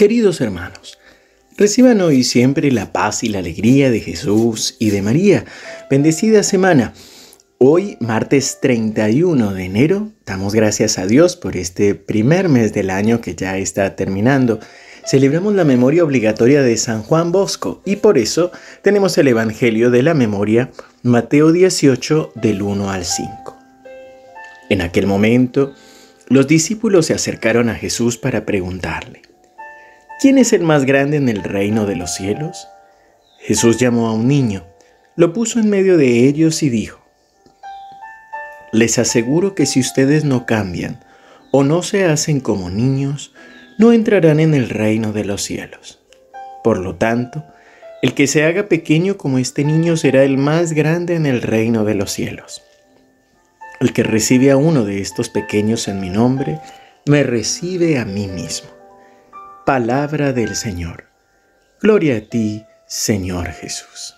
Queridos hermanos, reciban hoy siempre la paz y la alegría de Jesús y de María. Bendecida semana. Hoy, martes 31 de enero, damos gracias a Dios por este primer mes del año que ya está terminando. Celebramos la memoria obligatoria de San Juan Bosco y por eso tenemos el Evangelio de la Memoria, Mateo 18 del 1 al 5. En aquel momento, los discípulos se acercaron a Jesús para preguntarle, ¿quién es el más grande en el reino de los cielos? Jesús llamó a un niño, lo puso en medio de ellos y dijo, les aseguro que si ustedes no cambian o no se hacen como niños, no entrarán en el reino de los cielos. Por lo tanto, el que se haga pequeño como este niño será el más grande en el reino de los cielos. El que recibe a uno de estos pequeños en mi nombre, me recibe a mí mismo. Palabra del Señor. Gloria a ti, Señor Jesús.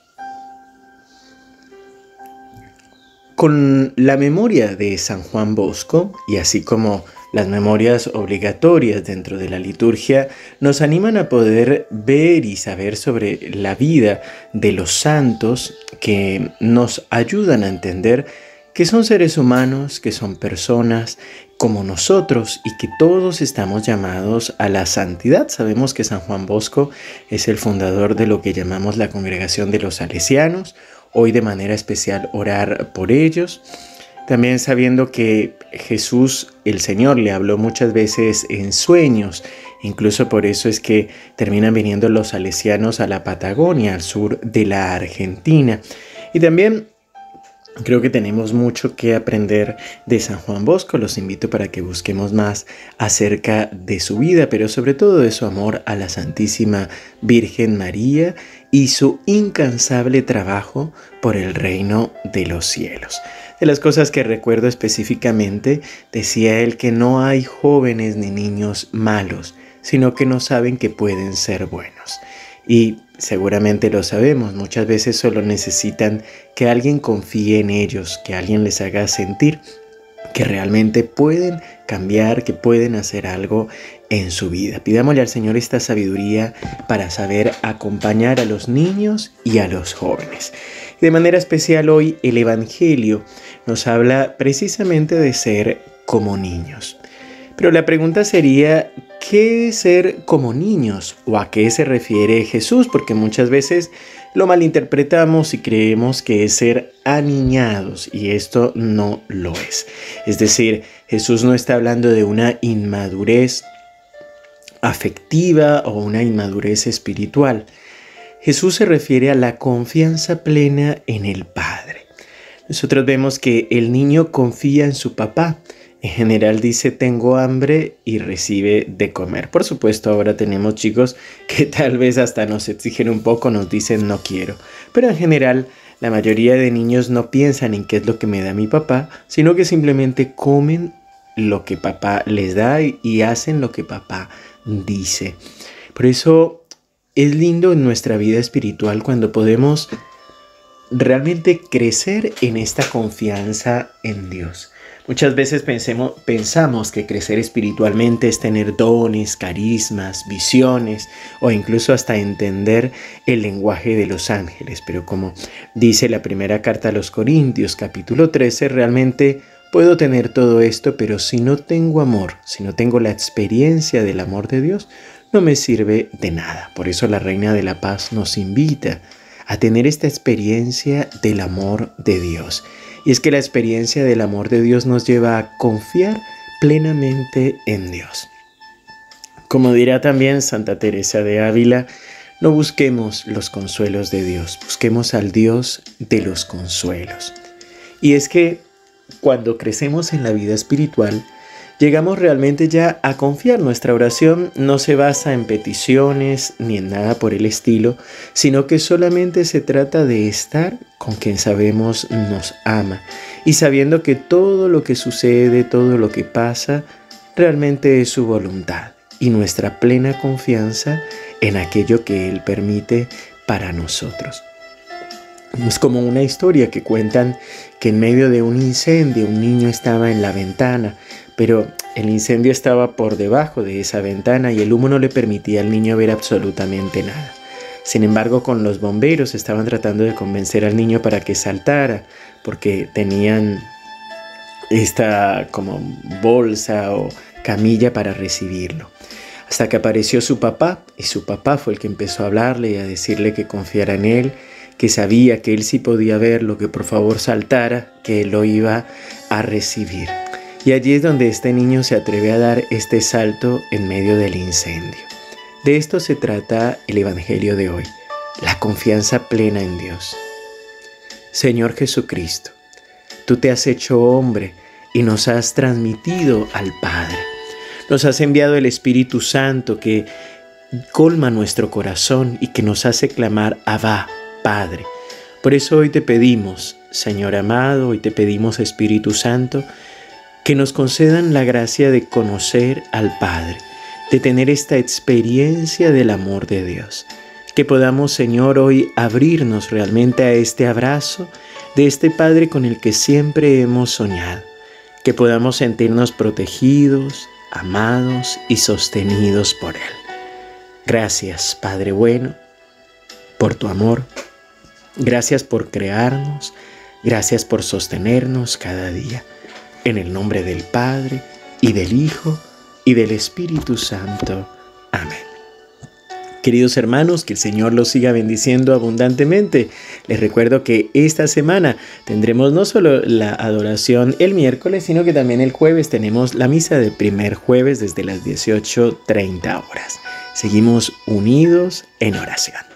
Con la memoria de San Juan Bosco, y así como las memorias obligatorias dentro de la liturgia nos animan a poder ver y saber sobre la vida de los santos que nos ayudan a entender que son seres humanos, que son personas como nosotros y que todos estamos llamados a la santidad. Sabemos que San Juan Bosco es el fundador de lo que llamamos la congregación de los salesianos. Hoy de manera especial orar por ellos. También sabiendo que Jesús, el Señor, le habló muchas veces en sueños. Incluso por eso es que terminan viniendo los salesianos a la Patagonia, al sur de la Argentina. Y también Creo que tenemos mucho que aprender de San Juan Bosco. Los invito para que busquemos más acerca de su vida, pero sobre todo de su amor a la Santísima Virgen María y su incansable trabajo por el reino de los cielos. De las cosas que recuerdo específicamente, decía él que no hay jóvenes ni niños malos, sino que no saben que pueden ser buenos. Y seguramente lo sabemos, muchas veces solo necesitan que alguien confíe en ellos, que alguien les haga sentir que realmente pueden cambiar, que pueden hacer algo en su vida. Pidámosle al Señor esta sabiduría para saber acompañar a los niños y a los jóvenes. De manera especial hoy el Evangelio nos habla precisamente de ser como niños. Pero la pregunta sería, ¿qué es ser como niños? ¿O a qué se refiere Jesús? Porque muchas veces lo malinterpretamos y creemos que es ser aniñados y esto no lo es. Es decir, Jesús no está hablando de una inmadurez afectiva o una inmadurez espiritual. Jesús se refiere a la confianza plena en el Padre. Nosotros vemos que el niño confía en su papá en general dice tengo hambre y recibe de comer. Por supuesto, ahora tenemos chicos que tal vez hasta nos exigen un poco, nos dicen no quiero. Pero en general, la mayoría de niños no piensan en qué es lo que me da mi papá, sino que simplemente comen lo que papá les da y hacen lo que papá dice. Por eso es lindo en nuestra vida espiritual cuando podemos realmente crecer en esta confianza en Dios. Muchas veces pensamos que crecer espiritualmente es tener dones, carismas, visiones o incluso hasta entender el lenguaje de los ángeles. Pero como dice la primera carta a los Corintios capítulo 13, realmente puedo tener todo esto, pero si no tengo amor, si no tengo la experiencia del amor de Dios, no me sirve de nada. Por eso la Reina de la Paz nos invita tener esta experiencia del amor de Dios. Y es que la experiencia del amor de Dios nos lleva a confiar plenamente en Dios. Como dirá también Santa Teresa de Ávila, no busquemos los consuelos de Dios, busquemos al Dios de los consuelos. Y es que cuando crecemos en la vida espiritual, llegamos realmente ya a confiar. Nuestra oración no se basa en peticiones ni en nada por el estilo, sino que solamente se trata de estar con quien sabemos nos ama y sabiendo que todo lo que sucede, todo lo que pasa, realmente es su voluntad y nuestra plena confianza en aquello que Él permite para nosotros. Es como una historia que cuentan que en medio de un incendio un niño estaba en la ventana, pero El incendio estaba por debajo de esa ventana y el humo no le permitía al niño ver absolutamente nada. Sin embargo, con los bomberos estaban tratando de convencer al niño para que saltara, porque tenían esta como bolsa o camilla para recibirlo. Hasta que apareció su papá y su papá fue el que empezó a hablarle y a decirle que confiara en él, que sabía que él sí podía verlo, que por favor saltara, que él lo iba a recibir. Y allí es donde este niño se atreve a dar este salto en medio del incendio. De esto se trata el Evangelio de hoy, la confianza plena en Dios. Señor Jesucristo, tú te has hecho hombre y nos has transmitido al Padre. Nos has enviado el Espíritu Santo que colma nuestro corazón y que nos hace clamar Abba, Padre. Por eso hoy te pedimos, Señor amado, hoy te pedimos Espíritu Santo, que nos concedan la gracia de conocer al Padre, de tener esta experiencia del amor de Dios. Que podamos, Señor, hoy abrirnos realmente a este abrazo de este Padre con el que siempre hemos soñado. Que podamos sentirnos protegidos, amados y sostenidos por Él. Gracias, Padre bueno, por tu amor. Gracias por crearnos. Gracias por sostenernos cada día. En el nombre del Padre, y del Hijo, y del Espíritu Santo. Amén. Queridos hermanos, que el Señor los siga bendiciendo abundantemente. Les recuerdo que esta semana tendremos no solo la adoración el miércoles, sino que también el jueves tenemos la misa del primer jueves desde las 18.30 horas. Seguimos unidos en oración.